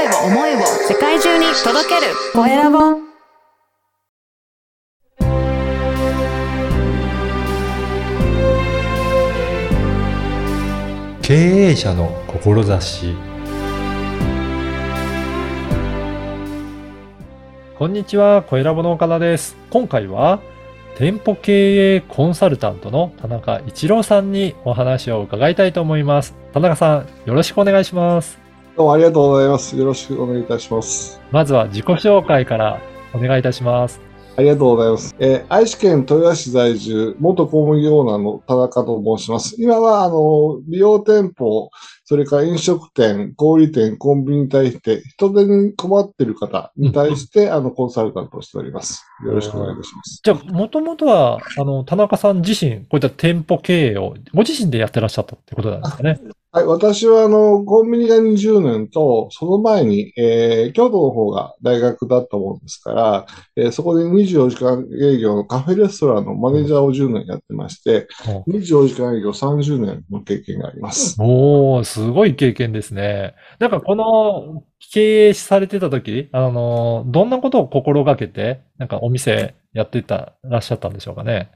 声を、思いを世界中に届けるコエラボ経営者の志こんにちは、小ラボの岡田です。今回は、店舗経営コンサルタントの田中一郎さんにお話を伺いたいと思います。田中さん、よろしくお願いします。どうもありがとうございます。よろしくお願いいたします。まずは自己紹介からお願いいたします。ありがとうございます。えー愛知県豊田市在住、元公務員オーナーの田中と申します。今は、あの、美容店舗、それから飲食店、小売店、コンビニに対して、人手に困っている方に対して、あの、コンサルタントをしております。よろしくお願いいたします。じゃあ、もともとは、あの、田中さん自身、こういった店舗経営をご自身でやってらっしゃったってことなんですかね？はい、私は、あの、コンビニが20年と、その前に、えー京都の方が大学だったもんですから、えーそこで24時間営業のカフェレストランのマネージャーを10年やってまして、24時間営業30年の経験があります。おー、すごい経験ですね。なんかこの経営されてた時、あの、どんなことを心がけて、なんかお店やってた、らっしゃったんでしょうかね。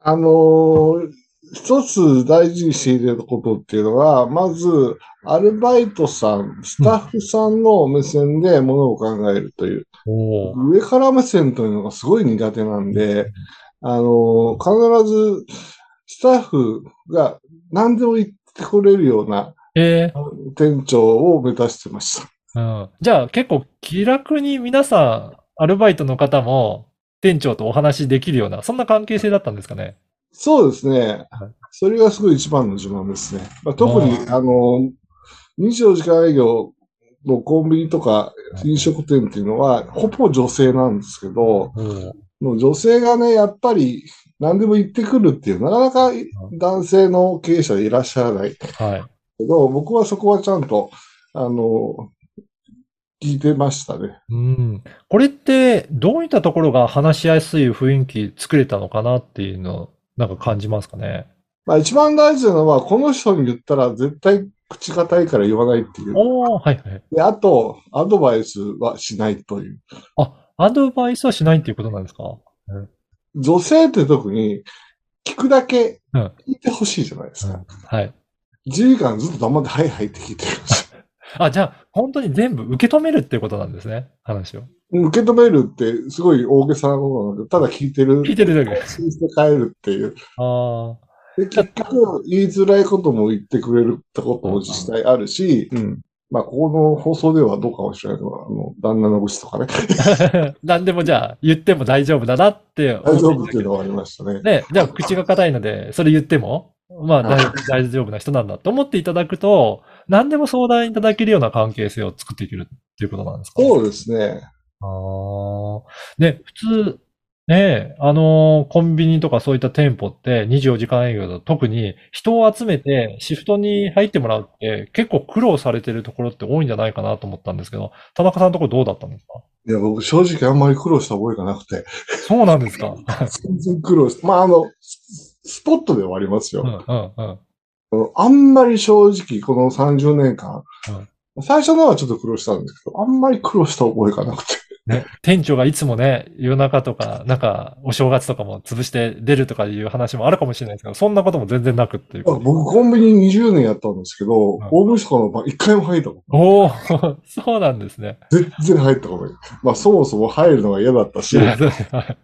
あのー一つ大事にしていることっていうのは、まず、アルバイトさん、スタッフさんの目線でものを考えるという、おー。上から目線というのがすごい苦手なんで、あのー必ず、スタッフが何でも言ってくれるようなえ店長を目指してました。ーうん。じゃあ結構気楽に皆さん、アルバイトの方も店長とお話しできるような、そんな関係性だったんですかね？そうですねはい。それがすごい一番の自慢ですね。まあ、特に、ああの、24時間営業のコンビニとか飲食店っていうのは、ほぼ女性なんですけど、もう女性がね、やっぱり何でも言ってくるっていう、なかなか男性の経営者でいらっしゃらないはい。けど、僕はそこはちゃんと、あの、聞いてましたね。うん。これってどういったところが話しやすい雰囲気作れたのかなっていうのをなんか感じますかね？まあ一番大事なのは、この人に言ったら絶対口堅いから言わないっていう。はいはい。で、あと、アドバイスはしないという。あ、アドバイスはしないっていうことなんですか？女性って特に聞くだけうん聞いてほしいじゃないですか。はい。1時間ずっと黙ってはいはいって聞いてるし。あ、じゃあ、本当に全部受け止めるっていうことなんですね？話を。受け止めるってすごい大げさなことなので、ただ聞いてる。聞いてるだけ。信じて帰るっていう。あで、結局、言いづらいことも言ってくれるってことも実際あるし、うん。まあ、ここの放送ではどうかもしれないけど、あの、旦那の愚痴とかね、あ。何でもじゃあ、言っても大丈夫だなって思大丈夫っていうのはありましたね。ね、じゃあ口が硬いので、それ言っても、まあ大大丈夫な人なんだと思っていただくと、何でも相談いただけるような関係性を作っていけるっていうことなんですかそうですね。ああ。ね、普通、ね、あの、コンビニとかそういった店舗って24時間営業だと特に人を集めてシフトに入ってもらうって結構苦労されてるところって多いんじゃないかなと思ったんですけど、田中さんのところどうだったんですか？いや、僕正直あんまり苦労した覚えがなくて、そうなんですか？全然苦労して、まあ、あの、ススポットではありますよ。うんうんうん。あんまり正直、この30年間、最初のはちょっと苦労したんですけど、あんまり苦労した覚えがなくて。ね、店長がいつもね、夜中とか、なんか、お正月とかも潰して出るとかいう話もあるかもしれないですけど、そんなことも全然なくっていう。僕、コンビニ20年やったんですけど、はい大息子の場、一回も入ったことおお そうなんですね。全然入ったことない。まあ、そもそも入るのが嫌だったし、はい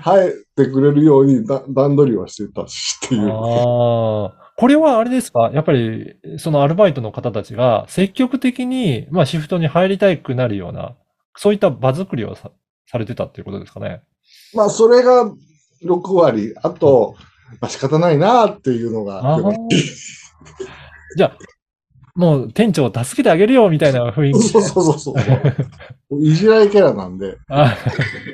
入ってくれるようにだ段取りはしてたしっていう。ああ。これはあれですか？やっぱり、そのアルバイトの方たちが積極的に、まあシフトに入りたくなるような、そういった場作りをさされてたっていうことですかね。まあ、それが6割。あと、まあ、仕方ないなっていうのが。じゃあ、もう店長を助けてあげるよみたいな雰囲気そうそうそうそう。いじられキャラなんで、あ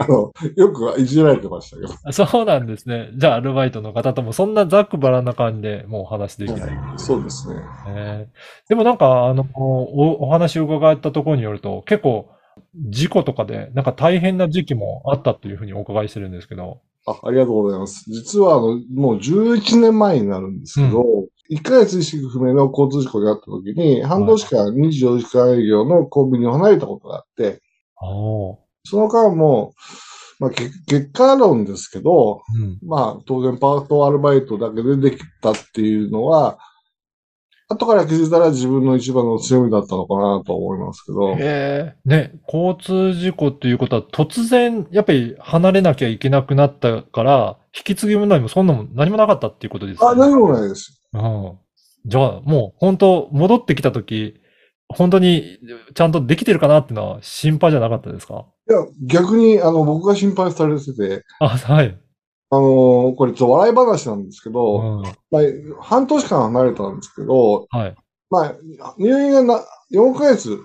あの、よくいじられてましたよ。そうなんですね。じゃあ、アルバイトの方ともそんなざっくばらんな感じでもうお話できない。そうですね。えーでもなんか、あの、お、お話を伺ったところによると、結構、事故とかで、なんか大変な時期もあったというふうにお伺いしてるんですけど。あありがとうございます。実は、あの、もう11年前になるんですけど、1ヶ月意識不明の交通事故にあった時に、半年間24時間営業のコンビニを離れたことがあって、おーその間も、まあ、け結果論ですけど、うん。まあ、当然パートアルバイトだけでできたっていうのは、後から気づいたら自分の一番の強みだったのかなと思いますけど、ええね、交通事故ということは突然、やっぱり離れなきゃいけなくなったから、引き継ぎ問題もそんなもん何もなかったっていうことですあ、ね。何もないです。うん。じゃあ、もう本当、戻ってきたとき、本当にちゃんとできてるかなっていうのは心配じゃなかったですか？いや、逆に、あの、僕が心配されてて、あ、はい。あのこれちょっと笑い話なんですけど、うん。まあ、半年間離れたんですけど、はい。まあ、入院がな4ヶ月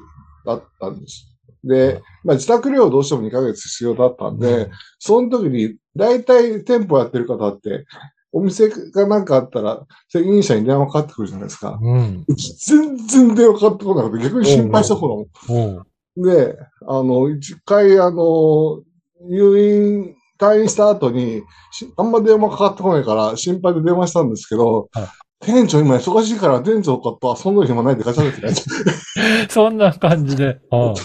だったんです。で、まあ、自宅療養どうしても2ヶ月必要だったんで、その時に、大体店舗やってる方って、お店がなんかあったら、責任者に電話かかってくるじゃないですか。うん。全然電話かかってこなくて、逆に心配した方だもん。で、あの、一回、あの、入院、退院した後に、しあんま電話かかってこないから、心配で電話したんですけど、はい店長今忙しいから店長と遊んどる暇ないってガチャって書いて そんな感じで。うんある。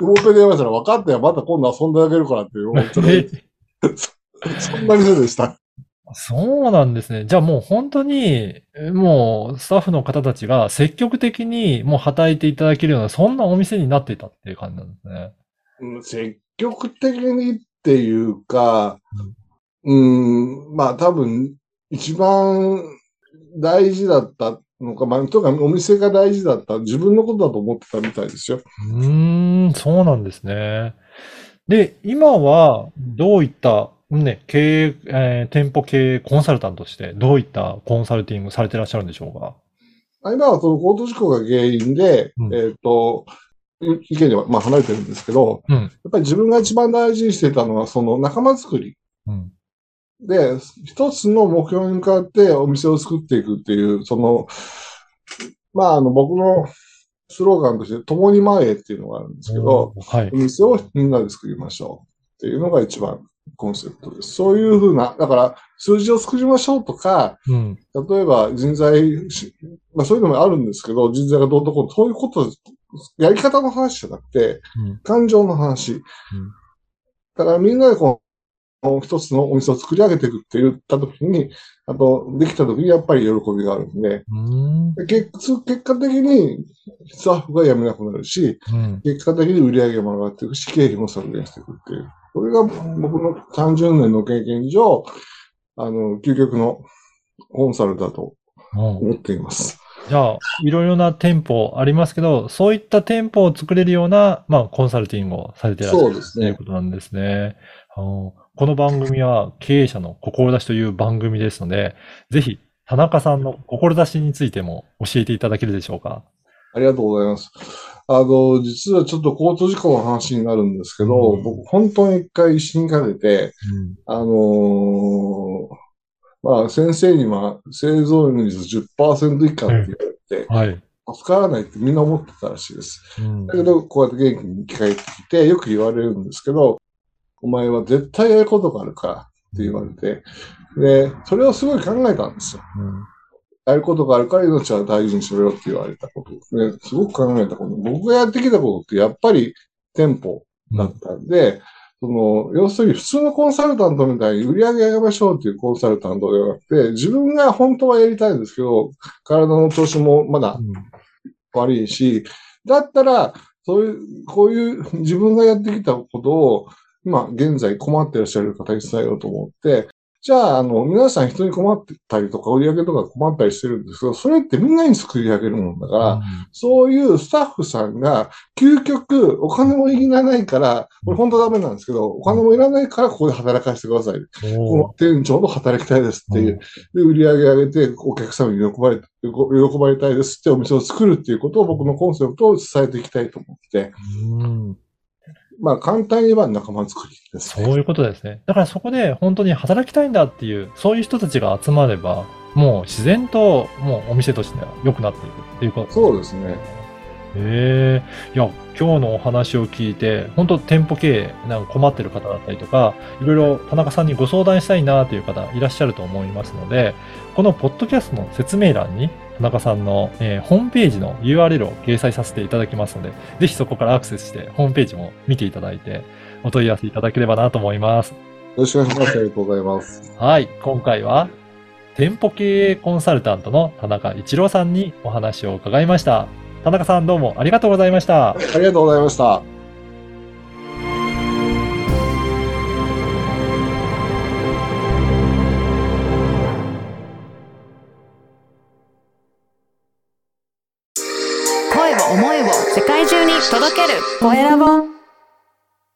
表電話したら分かったよ、また今度遊んであげるからっていう、そんな店でした。そうなんですね。じゃあもう本当に、もうスタッフの方たちが積極的にもう働いていただけるような、そんなお店になっていたっていう感じなんですね。うん積極的にっていうか、うん、まあ多分、一番大事だったのか、まあ、とにかくお店が大事だった、自分のことだと思ってたみたいですよ。うーん、そうなんですね。で、今はどういった、ね、経営、えー店舗経営コンサルタントとして、どういったコンサルティングされてらっしゃるんでしょうか？今はその交通事故が原因で、うんえっ、と、い意見ではまあ離れてるんですけど、うんやっぱり自分が一番大事にしていたのは、その仲間作り。うん。で、一つの目標に向かってお店を作っていくっていう、その、まあ、あの、僕のスローガンとして、共に前へっていうのがあるんですけど、はいお。店をみんなで作りましょうっていうのが一番コンセプトです。そういうふうな、だから数字を作りましょうとか、うん。例えば人材し、まあそういうのもあるんですけど、人材がどうとこう、そういうこと、やり方の話じゃなくて、うん。感情の話。だからみんなでこう、一つのお店を作り上げていくって言ったときに、あと、できたときにやっぱり喜びがあるんで。で結結果的にスタッフが辞めなくなるし、うん。結果的に売り上げも上がっていくし、経費も削減していくっていう。これが僕の30年の経験上、あの、究極のコンサルだとうん思っています。じゃあ、いろいろな店舗ありますけど、そういった店舗を作れるような、まあ、コンサルティングをされていらっしゃるということなんですね。あのこの番組は経営者の志という番組ですので、ぜひ、田中さんの志についても教えていただけるでしょうか？ありがとうございます。あの、実はちょっと交通事故の話になるんですけど、うん僕本当に一回死にかけて、あのーまあ先生には生存率10%以下って言われて、はい。助からないってみんな思ってたらしいです。うんだけど、こうやって元気に生き返ってきて、よく言われるんですけど、お前は絶対やることがあるからって言われて、で、それをすごい考えたんですよ。やることがあるから命は大事にしろよって言われたことですね。すごく考えたこと。僕がやってきたことってやっぱり店舗だったんで、その、要するに普通のコンサルタントみたいに売り上げ上げましょうっていうコンサルタントではなくて、自分が本当はやりたいんですけど、体の調子もまだ悪いし、だったら、そういう、こういう自分がやってきたことを、今現在困ってらっしゃる方に伝えようと思って、じゃあ、あの、皆さん人に困ってたりとか、売り上げとか困ったりしてるんですけど、それってみんなに作り上げるもんだから、そういうスタッフさんが、究極、お金もいらないから、これ本当ダメなんですけど、お金もいらないからここで働かせてください。うんこの店長と働きたいですっていう。で、売り上げ上げて、お客様に喜ばれ、喜ばれたいですってお店を作るっていうことを僕のコンセプトを伝えていきたいと思って、うんまあ簡単に言えば仲間作りですね。そういうことですね。だからそこで本当に働きたいんだっていう、そういう人たちが集まれば、もう自然ともうお店としては良くなっていくっていうことそうですね。へえ。いや、今日のお話を聞いて、本当店舗経営、なんか困ってる方だったりとか、いろいろ田中さんにご相談したいなという方いらっしゃると思いますので、このポッドキャストの説明欄に、田中さんの、えーホームページの URL を掲載させていただきますので、ぜひそこからアクセスして、ホームページも見ていただいて、お問い合わせいただければなと思います。よろしくお願いします。ありがとうございます。はい、今回は、店舗経営コンサルタントの田中一郎さんにお話を伺いました。田中さんどうもありがとうございました。ありがとうございました。